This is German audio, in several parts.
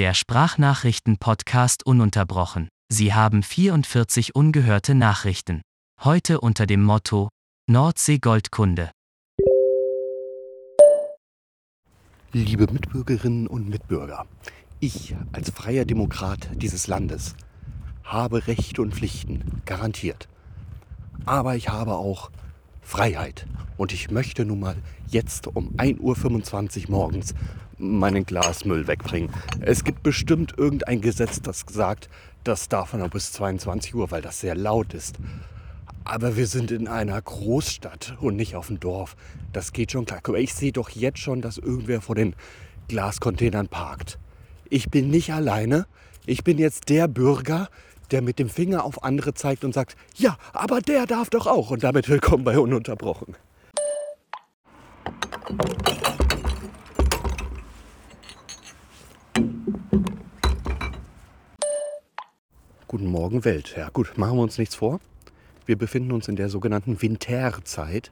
Der Sprachnachrichten-Podcast ununterbrochen. Sie haben 44 ungehörte Nachrichten. Heute unter dem Motto Nordsee Goldkunde. Liebe Mitbürgerinnen und Mitbürger, ich als freier Demokrat dieses Landes habe Rechte und Pflichten, garantiert. Aber ich habe auch Freiheit. Und ich möchte nun mal jetzt um 1.25 Uhr morgens meinen Glasmüll wegbringen. Es gibt bestimmt irgendein Gesetz, das sagt, das darf man bis 22 Uhr, weil das sehr laut ist. Aber wir sind in einer Großstadt und nicht auf dem Dorf. Das geht schon klar. Ich sehe doch jetzt schon, dass irgendwer vor den Glascontainern parkt. Ich bin nicht alleine. Ich bin jetzt der Bürger, der mit dem Finger auf andere zeigt und sagt, ja, aber der darf doch auch. Und damit willkommen bei Ununterbrochen. Guten Morgen Welt. Ja gut, machen wir uns nichts vor. Wir befinden uns in der sogenannten Winterzeit.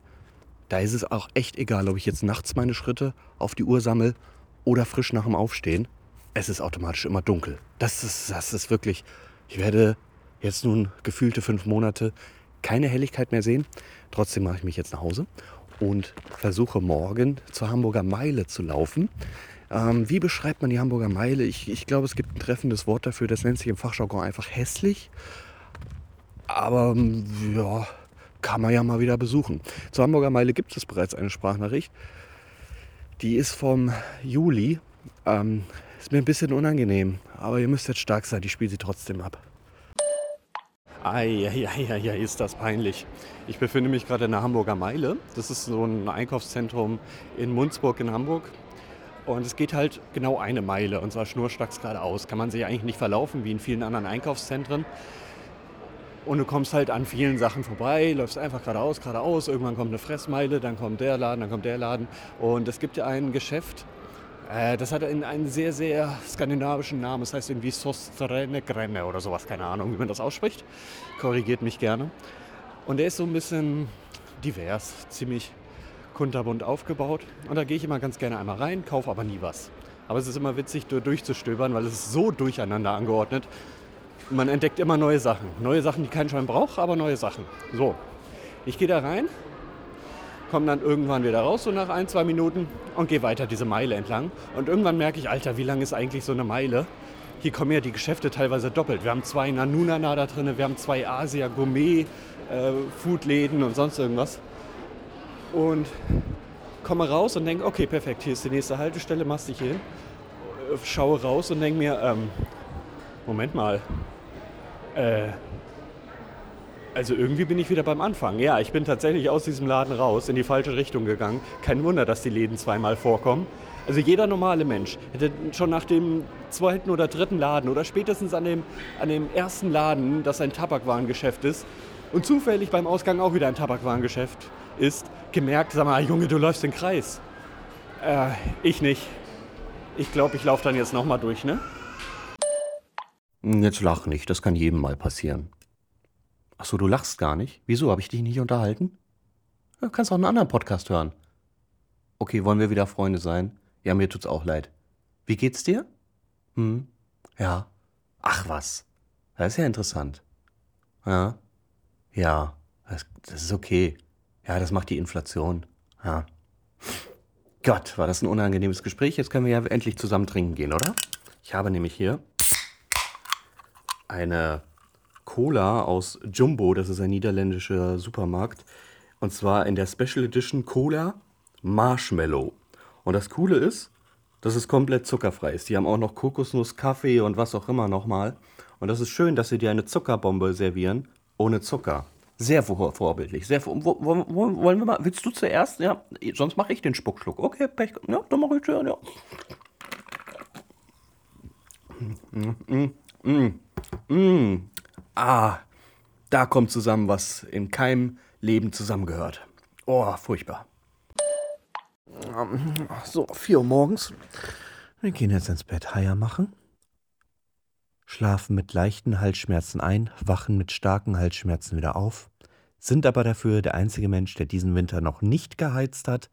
Da ist es auch echt egal, ob ich jetzt nachts meine Schritte auf die Uhr sammle oder frisch nach dem Aufstehen. Es ist automatisch immer dunkel. Das ist, das ist wirklich. Ich werde jetzt nun gefühlte fünf Monate keine Helligkeit mehr sehen. Trotzdem mache ich mich jetzt nach Hause und versuche morgen zur Hamburger Meile zu laufen. Ähm, wie beschreibt man die Hamburger Meile? Ich, ich glaube, es gibt ein treffendes Wort dafür, das nennt sich im Fachjargon einfach hässlich. Aber ähm, ja, kann man ja mal wieder besuchen. Zur Hamburger Meile gibt es bereits eine Sprachnachricht. Die ist vom Juli. Ähm, ist mir ein bisschen unangenehm, aber ihr müsst jetzt stark sein, ich spiele sie trotzdem ab. Eieieiei, ist das peinlich. Ich befinde mich gerade in der Hamburger Meile. Das ist so ein Einkaufszentrum in Munzburg in Hamburg. Und es geht halt genau eine Meile und zwar schnurstracks geradeaus. Kann man sich eigentlich nicht verlaufen wie in vielen anderen Einkaufszentren. Und du kommst halt an vielen Sachen vorbei, läufst einfach geradeaus, geradeaus. Irgendwann kommt eine Fressmeile, dann kommt der Laden, dann kommt der Laden. Und es gibt ja ein Geschäft, äh, das hat einen sehr, sehr skandinavischen Namen. Das heißt irgendwie Sostrene Grenne oder sowas. Keine Ahnung, wie man das ausspricht. Korrigiert mich gerne. Und der ist so ein bisschen divers, ziemlich kunterbunt aufgebaut. Und da gehe ich immer ganz gerne einmal rein, kaufe aber nie was. Aber es ist immer witzig, durchzustöbern, weil es ist so durcheinander angeordnet. Man entdeckt immer neue Sachen. Neue Sachen, die kein Schwein braucht, aber neue Sachen. So, ich gehe da rein, komme dann irgendwann wieder raus, so nach ein, zwei Minuten und gehe weiter diese Meile entlang. Und irgendwann merke ich, Alter, wie lang ist eigentlich so eine Meile? Hier kommen ja die Geschäfte teilweise doppelt. Wir haben zwei Nanunana da drin, wir haben zwei Asia Gourmet äh, Foodläden und sonst irgendwas und komme raus und denke, okay, perfekt, hier ist die nächste Haltestelle, machst dich hin, schaue raus und denke mir, ähm, Moment mal, äh, also irgendwie bin ich wieder beim Anfang. Ja, ich bin tatsächlich aus diesem Laden raus, in die falsche Richtung gegangen. Kein Wunder, dass die Läden zweimal vorkommen. Also jeder normale Mensch hätte schon nach dem zweiten oder dritten Laden oder spätestens an dem, an dem ersten Laden, das ein Tabakwarengeschäft ist, und zufällig beim Ausgang auch wieder ein Tabakwarengeschäft ist, gemerkt, sag mal, Junge, du läufst den Kreis. Äh, ich nicht. Ich glaube, ich laufe dann jetzt nochmal durch, ne? Jetzt lach nicht, das kann jedem mal passieren. Ach so, du lachst gar nicht? Wieso, habe ich dich nicht unterhalten? Du kannst auch einen anderen Podcast hören. Okay, wollen wir wieder Freunde sein? Ja, mir tut's auch leid. Wie geht's dir? Hm? Ja. Ach was. Das ist ja interessant. Ja. Ja, das, das ist okay. Ja, das macht die Inflation. Ja. Gott, war das ein unangenehmes Gespräch. Jetzt können wir ja endlich zusammen trinken gehen, oder? Ich habe nämlich hier eine Cola aus Jumbo, das ist ein niederländischer Supermarkt. Und zwar in der Special Edition Cola Marshmallow. Und das Coole ist, dass es komplett zuckerfrei ist. Die haben auch noch Kokosnuss, Kaffee und was auch immer nochmal. Und das ist schön, dass sie dir eine Zuckerbombe servieren ohne Zucker. Sehr vor vorbildlich. Sehr vor wo, wo, wo, wollen wir mal? Willst du zuerst? Ja, sonst mache ich den Spuckschluck. Okay, Pech. Ja, dann mache ich den, ja. Mm, mm, mm, mm. Ah, da kommt zusammen, was in keinem Leben zusammengehört. Oh, furchtbar. So, 4 Uhr morgens. Wir gehen jetzt ins Bett Heier machen schlafen mit leichten Halsschmerzen ein, wachen mit starken Halsschmerzen wieder auf, sind aber dafür der einzige Mensch, der diesen Winter noch nicht geheizt hat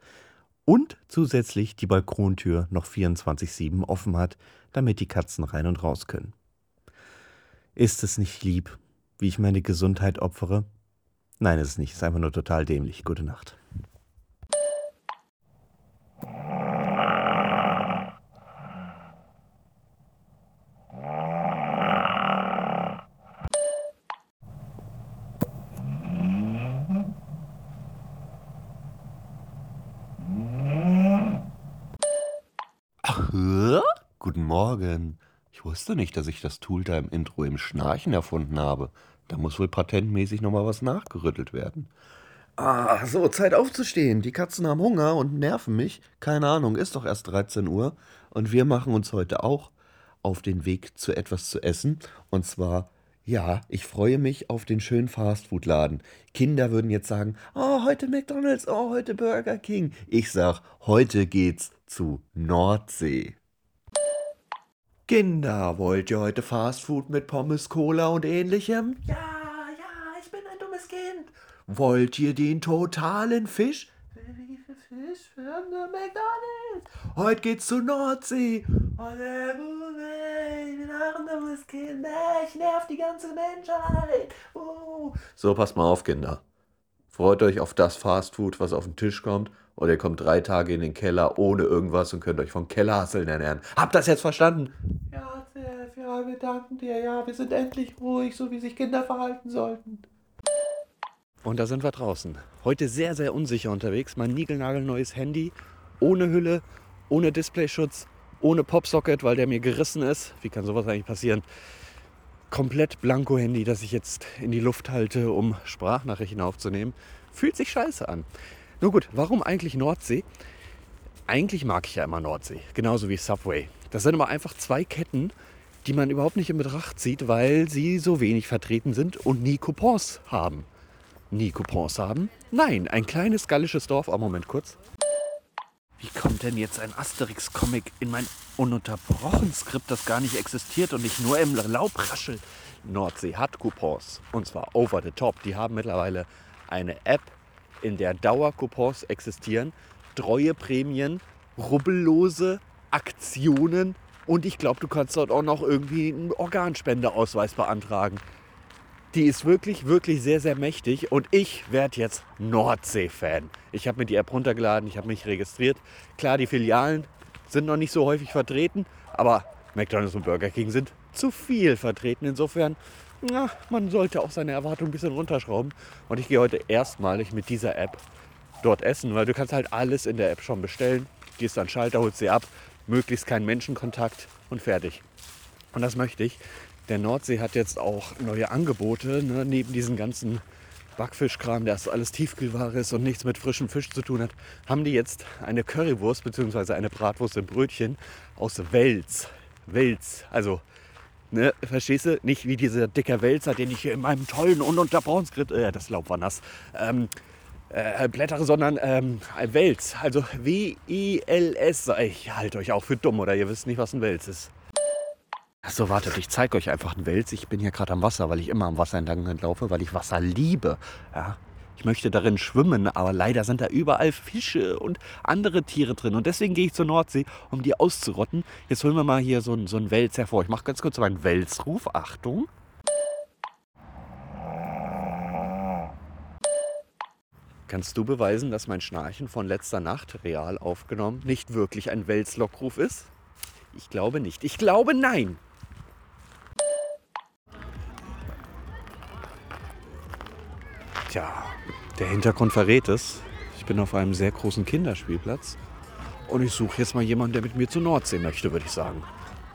und zusätzlich die Balkontür noch 24-7 offen hat, damit die Katzen rein und raus können. Ist es nicht lieb, wie ich meine Gesundheit opfere? Nein, ist es nicht. Es ist einfach nur total dämlich. Gute Nacht. Ach, hä? guten Morgen. Ich wusste nicht, dass ich das Tool da im Intro im Schnarchen erfunden habe. Da muss wohl patentmäßig nochmal was nachgerüttelt werden. Ah, so, Zeit aufzustehen. Die Katzen haben Hunger und nerven mich. Keine Ahnung, ist doch erst 13 Uhr. Und wir machen uns heute auch auf den Weg zu etwas zu essen. Und zwar, ja, ich freue mich auf den schönen Fastfood-Laden. Kinder würden jetzt sagen, oh, heute McDonald's, oh, heute Burger King. Ich sag, heute geht's zu Nordsee. Kinder, wollt ihr heute Fastfood mit Pommes, Cola und ähnlichem? Ja, ja, ich bin ein dummes Kind. Wollt ihr den totalen Fisch? Wie viel Fisch für McDonalds? Heute geht's zur Nordsee. Oh, der Bube, ich bin auch ein dummes Kind. Nee, Ich nerv die ganze Menschheit. Oh. So, passt mal auf, Kinder. Freut euch auf das Fastfood, was auf den Tisch kommt, oder ihr kommt drei Tage in den Keller ohne irgendwas und könnt euch von Kellerhasseln ernähren. Habt das jetzt verstanden? Ja, Chef, ja, wir danken dir. Ja, wir sind endlich ruhig, so wie sich Kinder verhalten sollten. Und da sind wir draußen. Heute sehr, sehr unsicher unterwegs. Mein niegelnagelneues Handy, ohne Hülle, ohne Displayschutz, ohne Popsocket, weil der mir gerissen ist. Wie kann sowas eigentlich passieren? Komplett blanko Handy, das ich jetzt in die Luft halte, um Sprachnachrichten aufzunehmen. Fühlt sich scheiße an. Nur gut, warum eigentlich Nordsee? Eigentlich mag ich ja immer Nordsee, genauso wie Subway. Das sind aber einfach zwei Ketten, die man überhaupt nicht in Betracht zieht, weil sie so wenig vertreten sind und nie Coupons haben. Nie Coupons haben? Nein, ein kleines gallisches Dorf. Oh, Moment kurz. Wie kommt denn jetzt ein Asterix-Comic in mein ununterbrochen Skript, das gar nicht existiert und nicht nur im Laub raschelt? Nordsee hat Coupons. Und zwar over the top. Die haben mittlerweile eine App, in der Dauercoupons existieren. Treue Prämien, rubbellose Aktionen. Und ich glaube, du kannst dort auch noch irgendwie einen Organspendeausweis beantragen. Die ist wirklich, wirklich sehr, sehr mächtig und ich werde jetzt Nordsee-Fan. Ich habe mir die App runtergeladen, ich habe mich registriert. Klar, die Filialen sind noch nicht so häufig vertreten, aber McDonald's und Burger King sind zu viel vertreten. Insofern, na, man sollte auch seine Erwartungen ein bisschen runterschrauben. Und ich gehe heute erstmalig mit dieser App dort essen, weil du kannst halt alles in der App schon bestellen. Gehst an den Schalter, holst sie ab, möglichst keinen Menschenkontakt und fertig. Und das möchte ich. Der Nordsee hat jetzt auch neue Angebote, ne, neben diesen ganzen Backfischkram, der alles Tiefkühlware ist und nichts mit frischem Fisch zu tun hat, haben die jetzt eine Currywurst bzw. eine Bratwurst im Brötchen aus Wels. Wels, also, ne, verstehst du? Nicht wie dieser dicker Wälzer, den ich hier in meinem tollen ununterbrochenen äh, das Laub war nass, ähm, äh, blättere, sondern ähm, Wels. Also W-I-L-S. Ich halte euch auch für dumm oder ihr wisst nicht, was ein Wels ist. So, wartet, ich zeige euch einfach einen Wels. Ich bin hier gerade am Wasser, weil ich immer am Wasser entlang laufe, weil ich Wasser liebe. Ja, ich möchte darin schwimmen, aber leider sind da überall Fische und andere Tiere drin. Und deswegen gehe ich zur Nordsee, um die auszurotten. Jetzt holen wir mal hier so einen, so einen Wels hervor. Ich mache ganz kurz meinen Welsruf. Achtung. Kannst du beweisen, dass mein Schnarchen von letzter Nacht, real aufgenommen, nicht wirklich ein Welslockruf ist? Ich glaube nicht. Ich glaube nein. Tja, der Hintergrund verrät es. Ich bin auf einem sehr großen Kinderspielplatz und ich suche jetzt mal jemanden, der mit mir zur Nordsee möchte, würde ich sagen.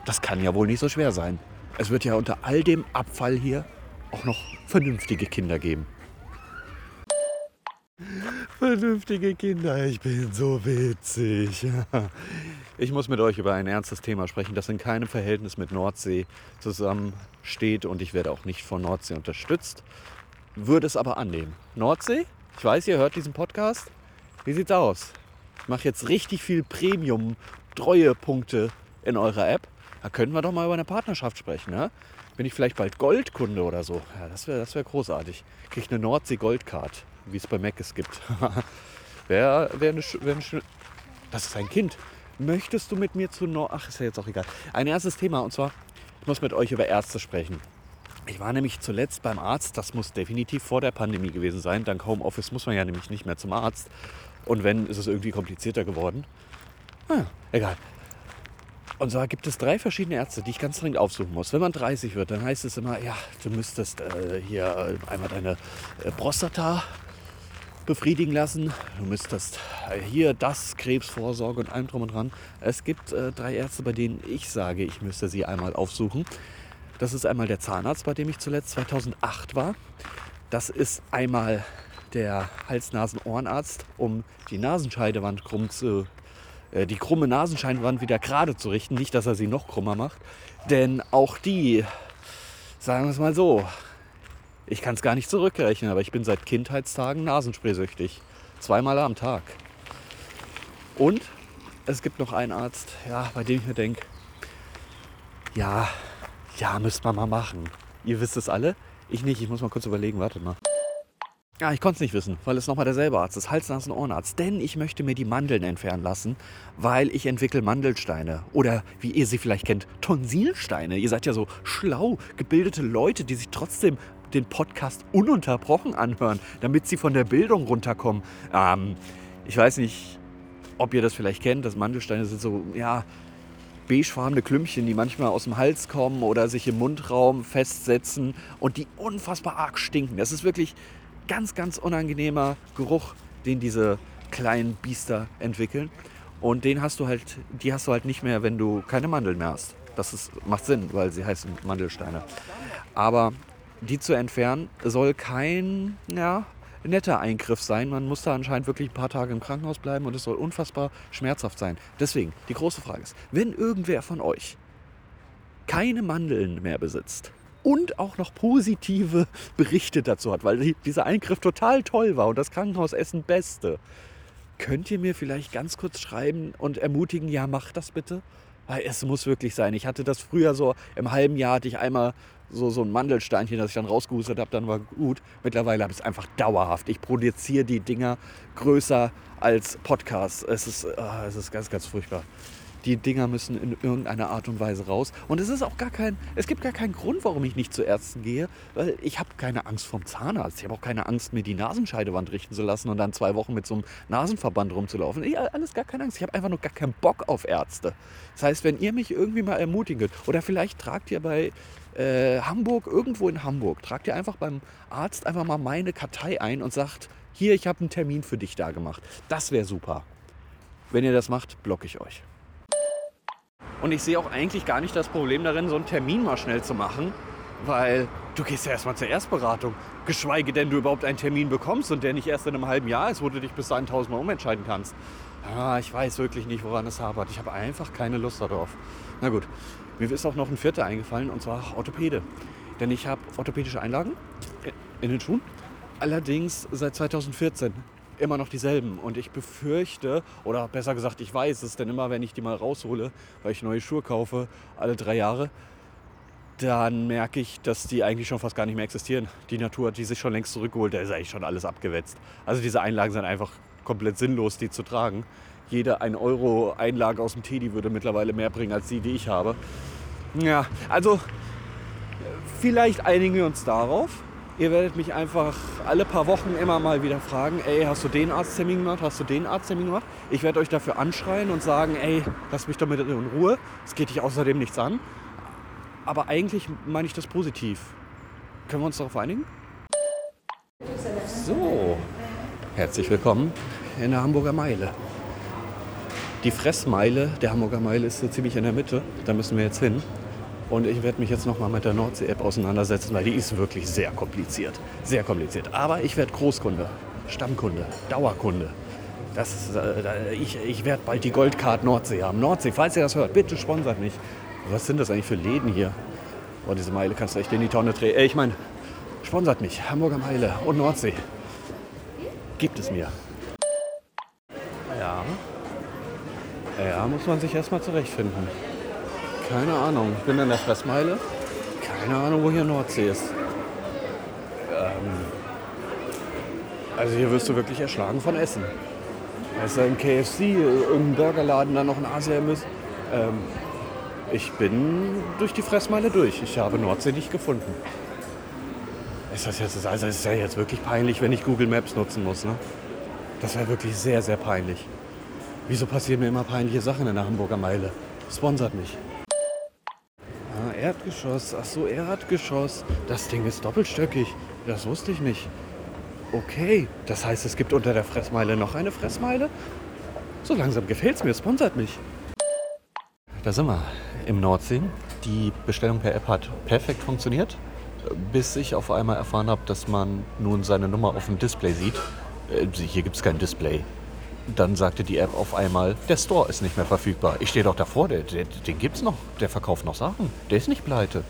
Das kann ja wohl nicht so schwer sein. Es wird ja unter all dem Abfall hier auch noch vernünftige Kinder geben. Vernünftige Kinder, ich bin so witzig. Ich muss mit euch über ein ernstes Thema sprechen, das in keinem Verhältnis mit Nordsee zusammensteht und ich werde auch nicht von Nordsee unterstützt, würde es aber annehmen. Nordsee? Ich weiß, ihr hört diesen Podcast. Wie sieht's aus? Ich mache jetzt richtig viel Premium-Treuepunkte in eurer App. Da können wir doch mal über eine Partnerschaft sprechen. Ne? Bin ich vielleicht bald Goldkunde oder so? Ja, das wäre das wär großartig. Kriege ich eine Nordsee-Goldcard, wie es bei Mac es gibt. Wäre wär eine, wär eine das ist ein Kind. Möchtest du mit mir zu Nord... Ach, ist ja jetzt auch egal. Ein erstes Thema und zwar, ich muss mit euch über Ärzte sprechen. Ich war nämlich zuletzt beim Arzt, das muss definitiv vor der Pandemie gewesen sein. Dank Homeoffice muss man ja nämlich nicht mehr zum Arzt. Und wenn, ist es irgendwie komplizierter geworden. Ah, egal. Und zwar gibt es drei verschiedene Ärzte, die ich ganz dringend aufsuchen muss. Wenn man 30 wird, dann heißt es immer, ja, du müsstest äh, hier äh, einmal deine äh, Prostata befriedigen lassen. Du müsstest äh, hier das, Krebsvorsorge und allem drum und dran. Es gibt äh, drei Ärzte, bei denen ich sage, ich müsste sie einmal aufsuchen. Das ist einmal der Zahnarzt, bei dem ich zuletzt 2008 war. Das ist einmal der Hals-Nasen-Ohrenarzt, um die Nasenscheidewand krumm zu, äh, die krumme Nasenscheidewand wieder gerade zu richten. Nicht, dass er sie noch krummer macht. Denn auch die, sagen wir es mal so, ich kann es gar nicht zurückrechnen, aber ich bin seit Kindheitstagen Nasenspraysüchtig. Zweimal am Tag. Und es gibt noch einen Arzt, ja, bei dem ich mir denke, ja, ja, müsste man mal machen. Ihr wisst es alle? Ich nicht, ich muss mal kurz überlegen, wartet mal. Ja, ich konnte es nicht wissen, weil es nochmal derselbe Arzt ist, Hals-, Nasen-, Ohrenarzt. Denn ich möchte mir die Mandeln entfernen lassen, weil ich entwickle Mandelsteine. Oder wie ihr sie vielleicht kennt, Tonsilsteine. Ihr seid ja so schlau, gebildete Leute, die sich trotzdem den Podcast ununterbrochen anhören, damit sie von der Bildung runterkommen. Ähm, ich weiß nicht, ob ihr das vielleicht kennt. Das Mandelsteine sind so, ja, beigefarbene Klümpchen, die manchmal aus dem Hals kommen oder sich im Mundraum festsetzen und die unfassbar arg stinken. Das ist wirklich ganz, ganz unangenehmer Geruch, den diese kleinen Biester entwickeln. Und den hast du halt, die hast du halt nicht mehr, wenn du keine Mandeln mehr hast. Das ist, macht Sinn, weil sie heißen Mandelsteine. Aber die zu entfernen soll kein ja, netter Eingriff sein. Man muss da anscheinend wirklich ein paar Tage im Krankenhaus bleiben und es soll unfassbar schmerzhaft sein. Deswegen, die große Frage ist, wenn irgendwer von euch keine Mandeln mehr besitzt und auch noch positive Berichte dazu hat, weil dieser Eingriff total toll war und das Krankenhausessen beste, könnt ihr mir vielleicht ganz kurz schreiben und ermutigen, ja, macht das bitte? Weil es muss wirklich sein. Ich hatte das früher so, im halben Jahr hatte ich einmal so, so ein Mandelsteinchen, das ich dann rausgehustet habe, dann war gut. Mittlerweile habe ich es einfach dauerhaft. Ich produziere die Dinger größer als Podcast. Es ist, oh, es ist ganz, ganz furchtbar. Die Dinger müssen in irgendeiner Art und Weise raus. Und es ist auch gar kein, es gibt gar keinen Grund, warum ich nicht zu Ärzten gehe, weil ich habe keine Angst vom Zahnarzt. Ich habe auch keine Angst, mir die Nasenscheidewand richten zu lassen und dann zwei Wochen mit so einem Nasenverband rumzulaufen. Ich, alles gar keine Angst. Ich habe einfach nur gar keinen Bock auf Ärzte. Das heißt, wenn ihr mich irgendwie mal ermutigen oder vielleicht tragt ihr bei äh, Hamburg, irgendwo in Hamburg, tragt ihr einfach beim Arzt einfach mal meine Kartei ein und sagt, hier, ich habe einen Termin für dich da gemacht. Das wäre super. Wenn ihr das macht, blocke ich euch. Und ich sehe auch eigentlich gar nicht das Problem darin, so einen Termin mal schnell zu machen, weil du gehst ja erstmal zur Erstberatung. Geschweige denn, du überhaupt einen Termin bekommst und der nicht erst in einem halben Jahr ist, wo du dich bis dahin tausendmal umentscheiden kannst. Ah, ich weiß wirklich nicht, woran es hapert. Ich habe einfach keine Lust darauf. Na gut, mir ist auch noch ein vierter eingefallen und zwar Orthopäde. Denn ich habe orthopädische Einlagen in den Schuhen. Allerdings seit 2014 immer noch dieselben. Und ich befürchte, oder besser gesagt, ich weiß es, denn immer wenn ich die mal raushole, weil ich neue Schuhe kaufe, alle drei Jahre, dann merke ich, dass die eigentlich schon fast gar nicht mehr existieren. Die Natur hat die sich schon längst zurückgeholt, da ist eigentlich schon alles abgewetzt. Also diese Einlagen sind einfach komplett sinnlos, die zu tragen. Jede 1 Euro Einlage aus dem Teddy würde mittlerweile mehr bringen als die, die ich habe. Ja, also vielleicht einigen wir uns darauf. Ihr werdet mich einfach alle paar Wochen immer mal wieder fragen, ey, hast du den Arzttermin gemacht? Hast du den Arzttermin gemacht? Ich werde euch dafür anschreien und sagen, ey, lass mich damit in Ruhe. Es geht dich außerdem nichts an. Aber eigentlich meine ich das positiv. Können wir uns darauf einigen? So, herzlich willkommen in der Hamburger Meile. Die Fressmeile der Hamburger Meile ist so ziemlich in der Mitte. Da müssen wir jetzt hin. Und ich werde mich jetzt nochmal mit der Nordsee-App auseinandersetzen, weil die ist wirklich sehr kompliziert. Sehr kompliziert. Aber ich werde Großkunde, Stammkunde, Dauerkunde. Das, äh, ich ich werde bald die Goldcard Nordsee haben. Nordsee, falls ihr das hört, bitte sponsert mich. Was sind das eigentlich für Läden hier? Oh, diese Meile kannst du echt in die Tonne drehen. Äh, ich meine, sponsert mich. Hamburger Meile und Nordsee. Gibt es mir. Ja. Ja, muss man sich erstmal zurechtfinden. Keine Ahnung. Ich bin in der Fressmeile. Keine Ahnung, wo hier Nordsee ist. Ähm also hier wirst du wirklich erschlagen von Essen. Da ist ein KFC, irgendein Burgerladen, dann noch ein Asia-Imbiss. Ähm, ich bin durch die Fressmeile durch. Ich habe Nordsee nicht gefunden. Ist das jetzt, also ist ja jetzt wirklich peinlich, wenn ich Google Maps nutzen muss, ne? Das wäre wirklich sehr, sehr peinlich. Wieso passieren mir immer peinliche Sachen in der Hamburger Meile? Sponsert mich. Ah, Erdgeschoss. Ach so, Erdgeschoss. Das Ding ist doppelstöckig. Das wusste ich nicht. Okay, das heißt, es gibt unter der Fressmeile noch eine Fressmeile? So langsam gefällt es mir, sponsert mich. Da sind wir im Nordsee. Die Bestellung per App hat perfekt funktioniert, bis ich auf einmal erfahren habe, dass man nun seine Nummer auf dem Display sieht. Äh, Hier gibt es kein Display. Dann sagte die App auf einmal, der Store ist nicht mehr verfügbar. Ich stehe doch davor, der, der, den gibt's noch. Der verkauft noch Sachen. Der ist nicht pleite.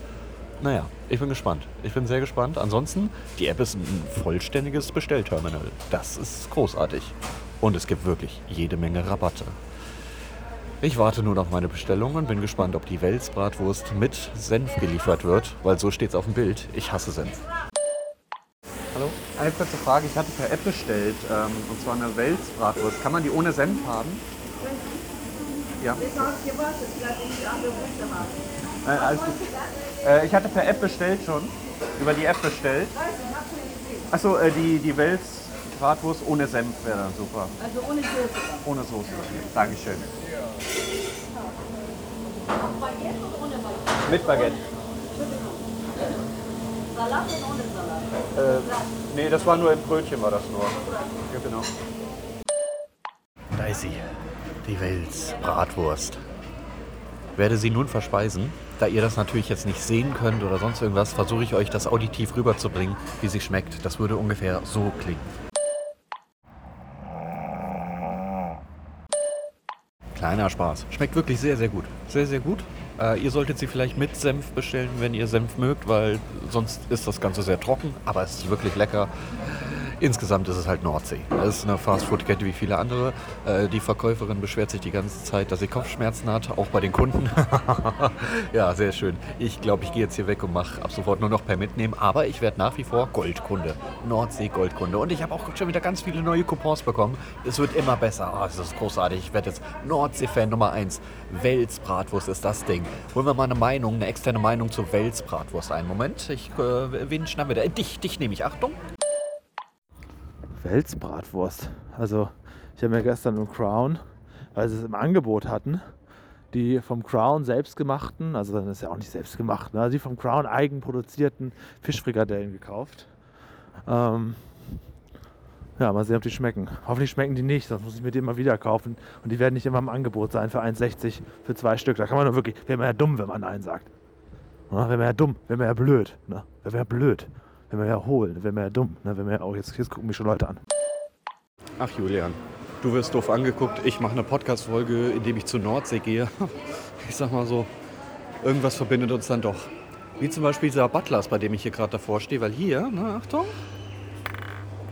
Naja, ich bin gespannt. Ich bin sehr gespannt. Ansonsten, die App ist ein vollständiges Bestellterminal. Das ist großartig. Und es gibt wirklich jede Menge Rabatte. Ich warte nun auf meine Bestellung und bin gespannt, ob die Welsbratwurst mit Senf geliefert wird, weil so steht's auf dem Bild. Ich hasse Senf. Hallo, eine kurze Frage. Ich hatte per App bestellt, ähm, und zwar eine Welsbratwurst. Kann man die ohne Senf haben? Ja. Äh, alles gut. Äh, ich hatte per App bestellt schon. Über die App bestellt. Achso, äh, die, die Wels-Bratwurst ohne Senf wäre dann super. Also ohne Soße. Ohne Soße. Dankeschön. Baguette oder ohne Baguette? Mit Baguette. Salat und ohne Salat? Äh, nee, das war nur im Brötchen, war das nur. Ja, genau. Da ist sie. Die Wels Bratwurst. Werde sie nun verspeisen. Da ihr das natürlich jetzt nicht sehen könnt oder sonst irgendwas, versuche ich euch das auditiv rüberzubringen, wie sie schmeckt. Das würde ungefähr so klingen. Kleiner Spaß. Schmeckt wirklich sehr, sehr gut. Sehr, sehr gut. Äh, ihr solltet sie vielleicht mit Senf bestellen, wenn ihr Senf mögt, weil sonst ist das Ganze sehr trocken. Aber es ist wirklich lecker. Insgesamt ist es halt Nordsee. Es ist eine Fastfood-Kette wie viele andere. Äh, die Verkäuferin beschwert sich die ganze Zeit, dass sie Kopfschmerzen hat, auch bei den Kunden. ja, sehr schön. Ich glaube, ich gehe jetzt hier weg und mache ab sofort nur noch per Mitnehmen. Aber ich werde nach wie vor Goldkunde. Nordsee-Goldkunde. Und ich habe auch schon wieder ganz viele neue Coupons bekommen. Es wird immer besser. Oh, das ist großartig. Ich werde jetzt Nordsee-Fan Nummer 1. Wels-Bratwurst ist das Ding. Holen wir mal eine Meinung, eine externe Meinung zur Wels-Bratwurst ein. Moment, ich, äh, wen schnappen wir da? Dich, dich nehme ich. Achtung. Welsbratwurst. Also ich habe mir gestern im Crown, weil sie es im Angebot hatten, die vom Crown selbst gemachten, also das ist ja auch nicht selbst gemacht, ne? die vom Crown eigen produzierten Fischfrikadellen gekauft. Ähm, ja, mal sehen, ob die schmecken. Hoffentlich schmecken die nicht, sonst muss ich mir die immer wieder kaufen. Und die werden nicht immer im Angebot sein für 1,60 für zwei Stück. Da kann man nur wirklich, wäre man ja dumm, wenn man Nein sagt. Ne? Wäre man ja dumm, wäre man ja blöd. Ne? Wäre man ja blöd. Wäre man ja hohl, wäre man ja dumm. Ne? Man ja auch, jetzt, jetzt gucken mich schon Leute an. Ach Julian, du wirst doof angeguckt. Ich mache eine Podcast-Folge, in dem ich zur Nordsee gehe. Ich sag mal so, irgendwas verbindet uns dann doch. Wie zum Beispiel dieser Butlers, bei dem ich hier gerade davor stehe. Weil hier, na Achtung,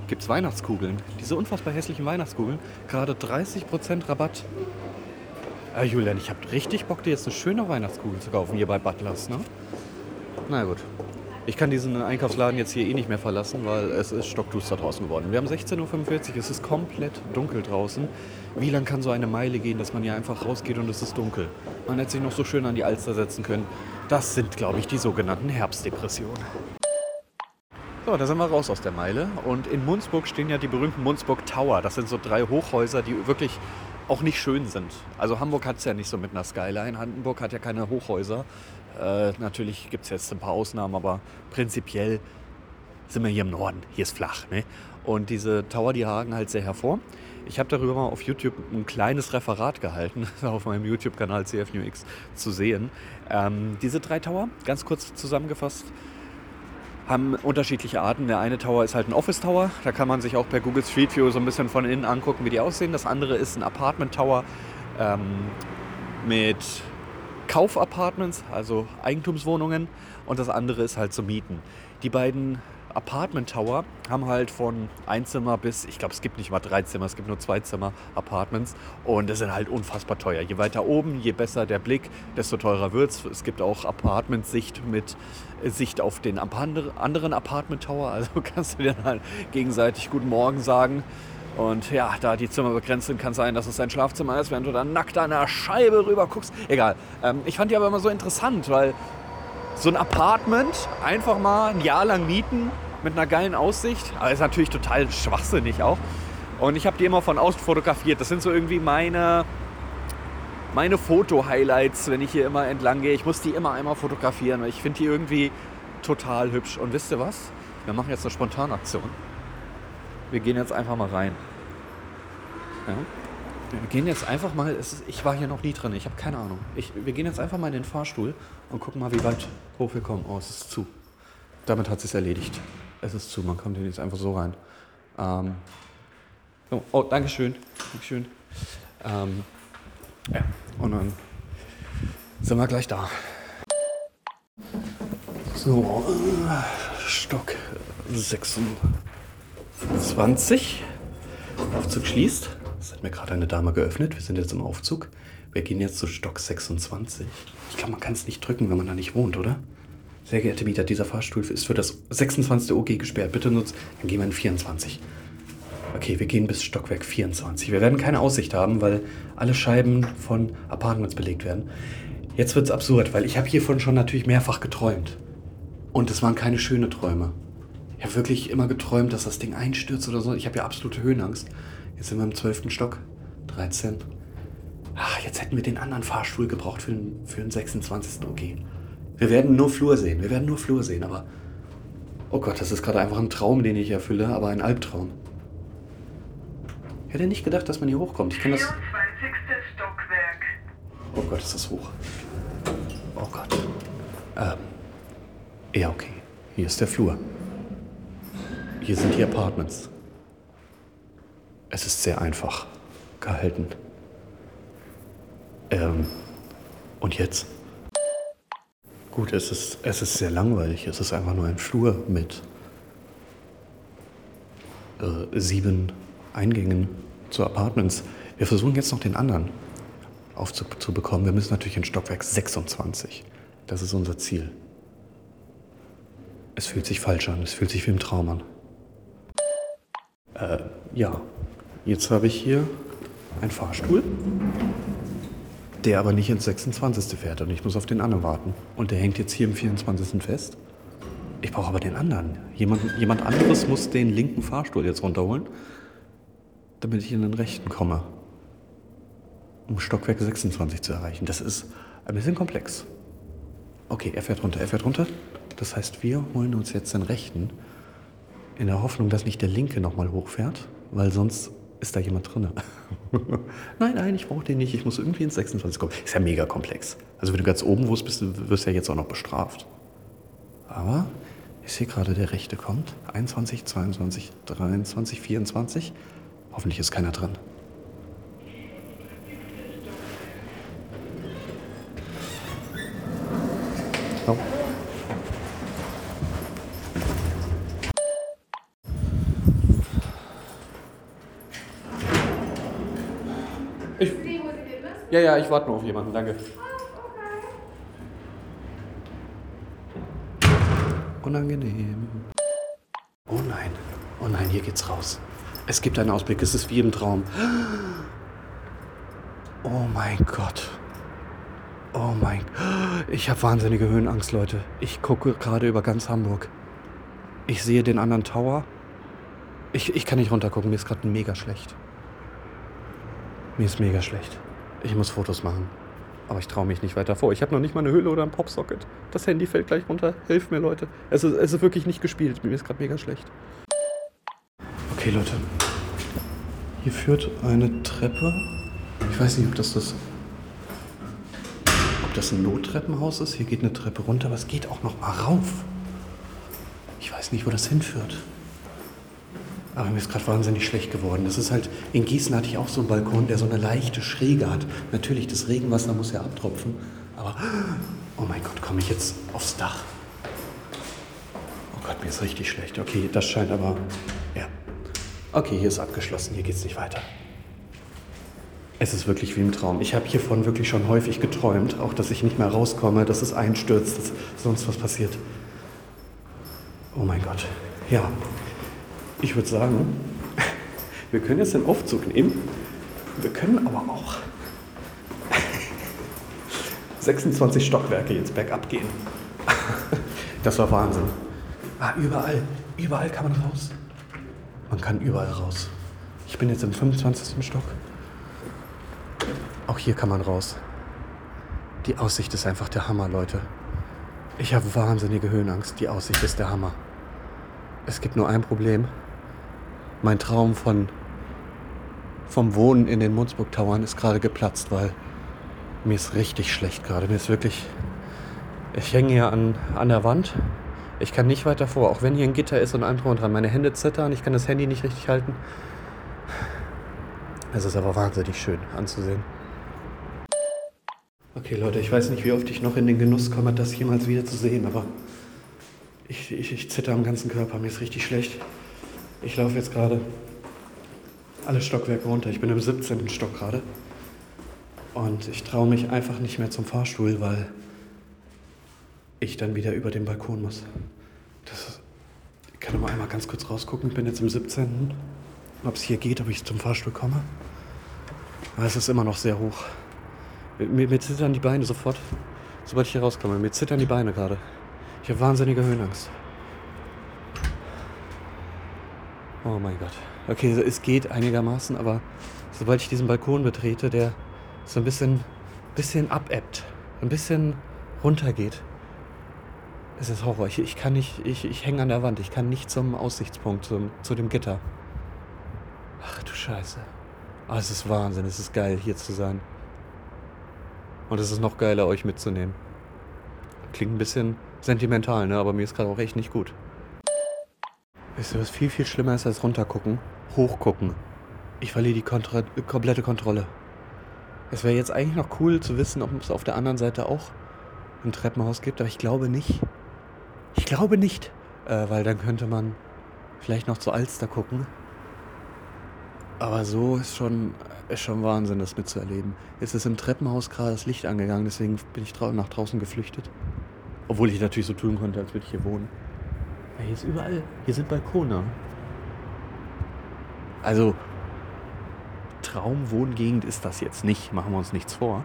gibt es Weihnachtskugeln. Diese unfassbar hässlichen Weihnachtskugeln. Gerade 30% Rabatt. Äh, Julian, ich habe richtig Bock, dir jetzt eine schöne Weihnachtskugel zu kaufen hier bei Butlers. Ne? Na gut. Ich kann diesen Einkaufsladen jetzt hier eh nicht mehr verlassen, weil es ist stockduster draußen geworden. Wir haben 16.45 Uhr, es ist komplett dunkel draußen. Wie lang kann so eine Meile gehen, dass man hier einfach rausgeht und es ist dunkel? Man hätte sich noch so schön an die Alster setzen können. Das sind, glaube ich, die sogenannten Herbstdepressionen. So, da sind wir raus aus der Meile. Und in Munzburg stehen ja die berühmten Munzburg Tower. Das sind so drei Hochhäuser, die wirklich auch nicht schön sind. Also Hamburg hat es ja nicht so mit einer Skyline. Hamburg hat ja keine Hochhäuser. Äh, natürlich gibt es jetzt ein paar Ausnahmen, aber prinzipiell sind wir hier im Norden. Hier ist flach. Ne? Und diese Tower, die ragen halt sehr hervor. Ich habe darüber mal auf YouTube ein kleines Referat gehalten, auf meinem YouTube-Kanal CFNewX zu sehen. Ähm, diese drei Tower, ganz kurz zusammengefasst, haben unterschiedliche Arten. Der eine Tower ist halt ein Office Tower. Da kann man sich auch per Google Street View so ein bisschen von innen angucken, wie die aussehen. Das andere ist ein Apartment Tower ähm, mit Kaufapartments, also Eigentumswohnungen. Und das andere ist halt zu mieten. Die beiden Apartment Tower haben halt von Einzimmer bis, ich glaube, es gibt nicht mal drei Zimmer, es gibt nur zwei Zimmer Apartments und das sind halt unfassbar teuer. Je weiter oben, je besser der Blick, desto teurer wird es. Es gibt auch Apartmentsicht mit Sicht auf den anderen Apartment Tower, also kannst du dir halt gegenseitig Guten Morgen sagen Und ja, da die Zimmer begrenzt sind, kann sein, dass es dein Schlafzimmer ist, wenn du dann nackt an der Scheibe rüber guckst. Egal. Ähm, ich fand die aber immer so interessant, weil so ein Apartment einfach mal ein Jahr lang mieten mit einer geilen Aussicht, aber ist natürlich total schwachsinnig auch. Und ich habe die immer von außen fotografiert. Das sind so irgendwie meine, meine Foto-Highlights, wenn ich hier immer entlang gehe. Ich muss die immer einmal fotografieren, weil ich finde die irgendwie total hübsch. Und wisst ihr was? Wir machen jetzt eine Spontanaktion. Wir gehen jetzt einfach mal rein. Ja. Wir gehen jetzt einfach mal, ist, ich war hier noch nie drin, ich habe keine Ahnung. Ich, wir gehen jetzt einfach mal in den Fahrstuhl und gucken mal, wie weit hoch wir kommen. Oh, es ist zu. Damit hat es erledigt. Es ist zu, man kommt hier jetzt einfach so rein. Ähm, oh, oh, Dankeschön. Dankeschön. Ähm, ja, und dann sind wir gleich da. So, Stock 26. Aufzug schließt. Das hat mir gerade eine Dame geöffnet. Wir sind jetzt im Aufzug. Wir gehen jetzt zu Stock 26. Ich glaube, man kann es nicht drücken, wenn man da nicht wohnt, oder? Sehr geehrte Mieter, dieser Fahrstuhl ist für das 26. OG gesperrt. Bitte nutzt. Dann gehen wir in 24. Okay, wir gehen bis Stockwerk 24. Wir werden keine Aussicht haben, weil alle Scheiben von Apartments belegt werden. Jetzt wird es absurd, weil ich habe hiervon schon natürlich mehrfach geträumt. Und es waren keine schönen Träume. Ich habe wirklich immer geträumt, dass das Ding einstürzt oder so. Ich habe ja absolute Höhenangst. Jetzt sind wir im 12. Stock. 13. Ach, jetzt hätten wir den anderen Fahrstuhl gebraucht für den, für den 26. OG. Wir werden nur Flur sehen. Wir werden nur Flur sehen, aber. Oh Gott, das ist gerade einfach ein Traum, den ich erfülle, aber ein Albtraum. Ich hätte nicht gedacht, dass man hier hochkommt. Ich kann das. 24. Stockwerk. Oh Gott, ist das hoch. Oh Gott. Ähm. Ja, okay. Hier ist der Flur. Hier sind die Apartments. Es ist sehr einfach gehalten. Ähm. Und jetzt? Gut, es ist, es ist sehr langweilig. Es ist einfach nur ein Flur mit äh, sieben Eingängen zu Apartments. Wir versuchen jetzt noch den anderen aufzubekommen. Wir müssen natürlich in Stockwerk 26. Das ist unser Ziel. Es fühlt sich falsch an. Es fühlt sich wie im Traum an. Äh, ja. Jetzt habe ich hier einen Fahrstuhl, der aber nicht ins 26. fährt und ich muss auf den anderen warten. Und der hängt jetzt hier im 24. fest. Ich brauche aber den anderen. Jemand, jemand anderes muss den linken Fahrstuhl jetzt runterholen, damit ich in den rechten komme. Um Stockwerk 26 zu erreichen. Das ist ein bisschen komplex. Okay, er fährt runter, er fährt runter. Das heißt, wir holen uns jetzt den rechten, in der Hoffnung, dass nicht der linke nochmal hochfährt, weil sonst ist da jemand drin. nein, nein, ich brauche den nicht. Ich muss irgendwie ins 26 kommen. Ist ja mega komplex. Also wenn du ganz oben wohnst, bist du wirst ja jetzt auch noch bestraft. Aber ich sehe gerade, der rechte kommt. 21, 22, 23, 24. Hoffentlich ist keiner drin. Ich warte nur auf jemanden, danke. Unangenehm. Oh nein, oh nein, hier geht's raus. Es gibt einen Ausblick, es ist wie im Traum. Oh mein Gott. Oh mein. Ich habe wahnsinnige Höhenangst, Leute. Ich gucke gerade über ganz Hamburg. Ich sehe den anderen Tower. Ich, ich kann nicht runtergucken, mir ist gerade mega schlecht. Mir ist mega schlecht. Ich muss Fotos machen. Aber ich traue mich nicht weiter vor. Ich habe noch nicht mal eine Hülle oder ein Popsocket. Das Handy fällt gleich runter. Hilft mir, Leute. Es ist, es ist wirklich nicht gespielt. Mir ist gerade mega schlecht. Okay, Leute. Hier führt eine Treppe. Ich weiß nicht, ob das das. Ob das ein Nottreppenhaus ist. Hier geht eine Treppe runter, aber es geht auch noch mal rauf. Ich weiß nicht, wo das hinführt. Aber mir ist gerade wahnsinnig schlecht geworden. Das ist halt, in Gießen hatte ich auch so einen Balkon, der so eine leichte Schräge hat. Natürlich, das Regenwasser muss ja abtropfen. Aber, oh mein Gott, komme ich jetzt aufs Dach? Oh Gott, mir ist richtig schlecht. Okay, das scheint aber, ja. Okay, hier ist abgeschlossen, hier geht's nicht weiter. Es ist wirklich wie im Traum. Ich habe hiervon wirklich schon häufig geträumt, auch dass ich nicht mehr rauskomme, dass es einstürzt, dass sonst was passiert. Oh mein Gott. Ja, ich würde sagen, Wir können jetzt den Aufzug nehmen. Wir können aber auch 26 Stockwerke jetzt bergab gehen. Das war Wahnsinn. Ah, überall, überall kann man raus. Man kann überall raus. Ich bin jetzt im 25. Stock. Auch hier kann man raus. Die Aussicht ist einfach der Hammer, Leute. Ich habe wahnsinnige Höhenangst. Die Aussicht ist der Hammer. Es gibt nur ein Problem. Mein Traum von vom Wohnen in den Munzburg Towern ist gerade geplatzt, weil mir ist richtig schlecht gerade. Mir ist wirklich. Ich hänge hier an, an der Wand. Ich kann nicht weiter vor, auch wenn hier ein Gitter ist und ein drum und dran. Meine Hände zittern, ich kann das Handy nicht richtig halten. Es ist aber wahnsinnig schön anzusehen. Okay, Leute, ich weiß nicht, wie oft ich noch in den Genuss komme, das jemals wieder zu sehen, aber ich, ich, ich zitter am ganzen Körper. Mir ist richtig schlecht. Ich laufe jetzt gerade alle Stockwerke runter. Ich bin im 17. Stock gerade. Und ich traue mich einfach nicht mehr zum Fahrstuhl, weil ich dann wieder über den Balkon muss. Das, ich kann mal einmal ganz kurz rausgucken. Ich bin jetzt im 17. Ob es hier geht, ob ich zum Fahrstuhl komme. Aber es ist immer noch sehr hoch. Mir, mir zittern die Beine sofort, sobald ich hier rauskomme. Mir zittern die Beine gerade. Ich habe wahnsinnige Höhenangst. Oh mein Gott. Okay, es geht einigermaßen, aber sobald ich diesen Balkon betrete, der so ein bisschen, bisschen abebbt, ein bisschen runtergeht, ist es Horror. Ich, ich kann nicht, ich, ich hänge an der Wand, ich kann nicht zum Aussichtspunkt, zum, zu dem Gitter. Ach du Scheiße. Oh, es ist Wahnsinn, es ist geil, hier zu sein. Und es ist noch geiler, euch mitzunehmen. Klingt ein bisschen sentimental, ne? aber mir ist gerade auch echt nicht gut. Wisst ihr, was viel, viel schlimmer ist als runtergucken? Hochgucken. Ich verliere die Kontra komplette Kontrolle. Es wäre jetzt eigentlich noch cool zu wissen, ob es auf der anderen Seite auch ein Treppenhaus gibt, aber ich glaube nicht. Ich glaube nicht, äh, weil dann könnte man vielleicht noch zu Alster gucken. Aber so ist schon, ist schon Wahnsinn, das mitzuerleben. Jetzt ist im Treppenhaus gerade das Licht angegangen, deswegen bin ich nach draußen geflüchtet. Obwohl ich natürlich so tun konnte, als würde ich hier wohnen. Hier ist überall, hier sind Balkone. Also, Traumwohngegend ist das jetzt nicht, machen wir uns nichts vor.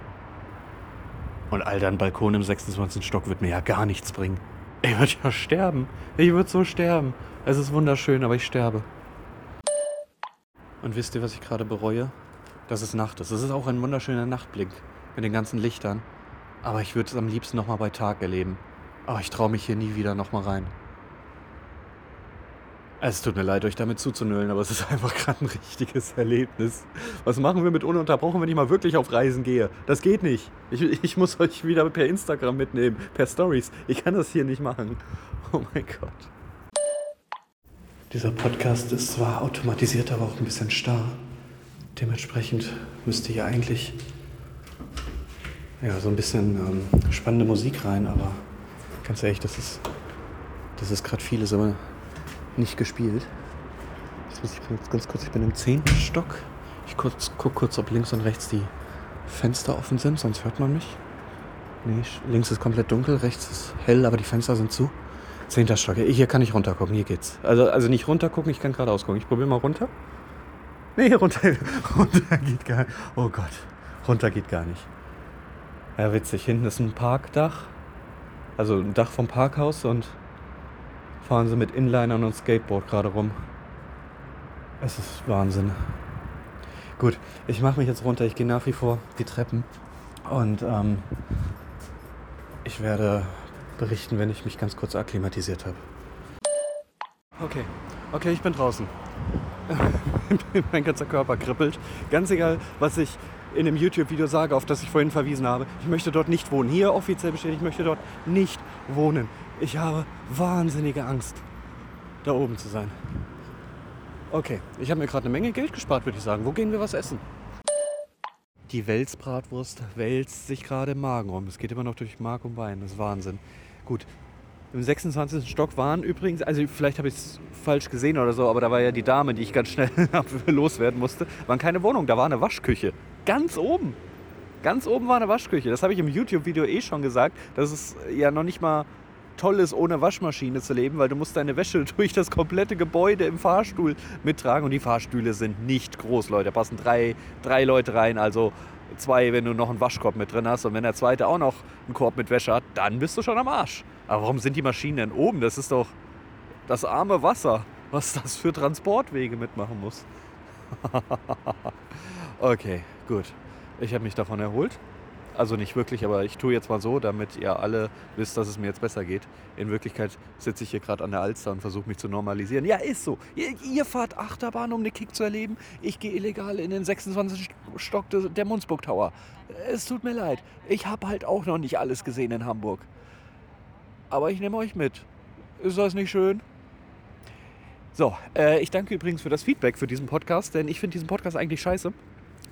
Und Alter, ein Balkon im 26. Stock wird mir ja gar nichts bringen. Ich würde ja sterben. Ich würde so sterben. Es ist wunderschön, aber ich sterbe. Und wisst ihr, was ich gerade bereue? Dass es Nacht ist. Es ist auch ein wunderschöner Nachtblick mit den ganzen Lichtern. Aber ich würde es am liebsten nochmal bei Tag erleben. Aber ich traue mich hier nie wieder nochmal rein. Es tut mir leid, euch damit zuzunüllen, aber es ist einfach gerade ein richtiges Erlebnis. Was machen wir mit ununterbrochen, wenn ich mal wirklich auf Reisen gehe? Das geht nicht. Ich, ich muss euch wieder per Instagram mitnehmen, per Stories. Ich kann das hier nicht machen. Oh mein Gott. Dieser Podcast ist zwar automatisiert, aber auch ein bisschen starr. Dementsprechend müsste hier eigentlich ja, so ein bisschen ähm, spannende Musik rein, aber ganz ehrlich, das ist, das ist gerade vieles, aber nicht gespielt. Jetzt muss ich jetzt ganz kurz, ich bin im 10. Stock. Ich kurz, guck kurz, ob links und rechts die Fenster offen sind, sonst hört man mich. Nee, links ist komplett dunkel, rechts ist hell, aber die Fenster sind zu. 10. Stock. Hier kann ich runtergucken, hier geht's. Also, also nicht runtergucken, ich kann geradeaus gucken. Ich probiere mal runter. Nee, runter, runter geht gar nicht. Oh Gott, runter geht gar nicht. Ja, witzig. Hinten ist ein Parkdach. Also ein Dach vom Parkhaus und fahren sie mit Inlinern und Skateboard gerade rum. Es ist Wahnsinn. Gut, ich mache mich jetzt runter. Ich gehe nach wie vor die Treppen und ähm, ich werde berichten, wenn ich mich ganz kurz akklimatisiert habe. Okay, okay, ich bin draußen. mein ganzer Körper kribbelt. Ganz egal, was ich in dem YouTube-Video sage, auf das ich vorhin verwiesen habe. Ich möchte dort nicht wohnen. Hier offiziell bestätigt, ich möchte dort nicht wohnen. Ich habe wahnsinnige Angst, da oben zu sein. Okay, ich habe mir gerade eine Menge Geld gespart, würde ich sagen. Wo gehen wir was essen? Die Welsbratwurst wälzt sich gerade im Magen rum. Es geht immer noch durch Mark und Bein. Das ist Wahnsinn. Gut, im 26. Stock waren übrigens, also vielleicht habe ich es falsch gesehen oder so, aber da war ja die Dame, die ich ganz schnell loswerden musste, waren keine Wohnung, da war eine Waschküche. Ganz oben. Ganz oben war eine Waschküche. Das habe ich im YouTube-Video eh schon gesagt, dass es ja noch nicht mal toll ist, ohne Waschmaschine zu leben, weil du musst deine Wäsche durch das komplette Gebäude im Fahrstuhl mittragen. Und die Fahrstühle sind nicht groß, Leute. Da passen drei, drei Leute rein, also zwei, wenn du noch einen Waschkorb mit drin hast. Und wenn der zweite auch noch einen Korb mit Wäsche hat, dann bist du schon am Arsch. Aber warum sind die Maschinen denn oben? Das ist doch das arme Wasser, was das für Transportwege mitmachen muss. okay, gut. Ich habe mich davon erholt. Also nicht wirklich, aber ich tue jetzt mal so, damit ihr alle wisst, dass es mir jetzt besser geht. In Wirklichkeit sitze ich hier gerade an der Alster und versuche mich zu normalisieren. Ja, ist so. Ihr, ihr, fahrt Achterbahn, um eine Kick zu erleben. Ich gehe illegal in den 26. Stock der Munzburg Tower. Es tut mir leid. Ich habe halt auch noch nicht alles gesehen in Hamburg. Aber ich nehme euch mit. Ist das nicht schön? So, äh, ich danke übrigens für das Feedback für diesen Podcast, denn ich finde diesen Podcast eigentlich scheiße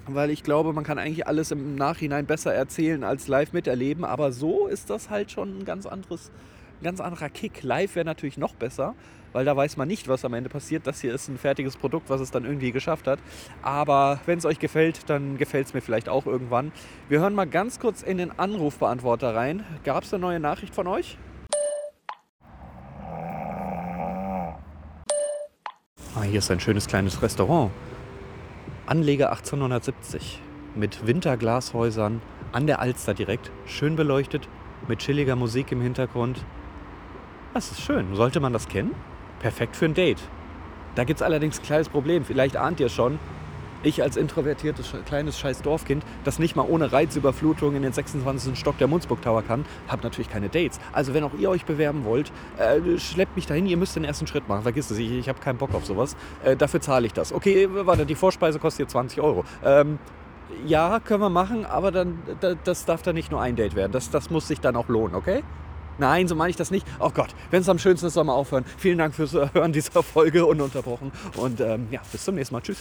weil ich glaube, man kann eigentlich alles im Nachhinein besser erzählen als live miterleben. Aber so ist das halt schon ein ganz anderes, ein ganz anderer Kick. Live wäre natürlich noch besser, weil da weiß man nicht, was am Ende passiert. Das hier ist ein fertiges Produkt, was es dann irgendwie geschafft hat. Aber wenn es euch gefällt, dann gefällt es mir vielleicht auch irgendwann. Wir hören mal ganz kurz in den Anrufbeantworter rein. Gab es eine neue Nachricht von euch? Ah, hier ist ein schönes kleines Restaurant. Anleger 1870 mit Winterglashäusern an der Alster direkt, schön beleuchtet, mit chilliger Musik im Hintergrund. Das ist schön. Sollte man das kennen? Perfekt für ein Date. Da gibt es allerdings ein kleines Problem. Vielleicht ahnt ihr schon, ich als introvertiertes kleines scheiß Dorfkind, das nicht mal ohne Reizüberflutung in den 26. Stock der Munzburg Tower kann, habe natürlich keine Dates. Also wenn auch ihr euch bewerben wollt, äh, schleppt mich dahin, ihr müsst den ersten Schritt machen. Vergisst es, ich, ich habe keinen Bock auf sowas. Äh, dafür zahle ich das. Okay, warte, die Vorspeise kostet hier 20 Euro. Ähm, ja, können wir machen, aber dann, das darf dann nicht nur ein Date werden. Das, das muss sich dann auch lohnen, okay? Nein, so meine ich das nicht. Oh Gott, wenn es am schönsten ist, soll man aufhören. Vielen Dank fürs Hören dieser Folge ununterbrochen. Und ähm, ja, bis zum nächsten Mal. Tschüss.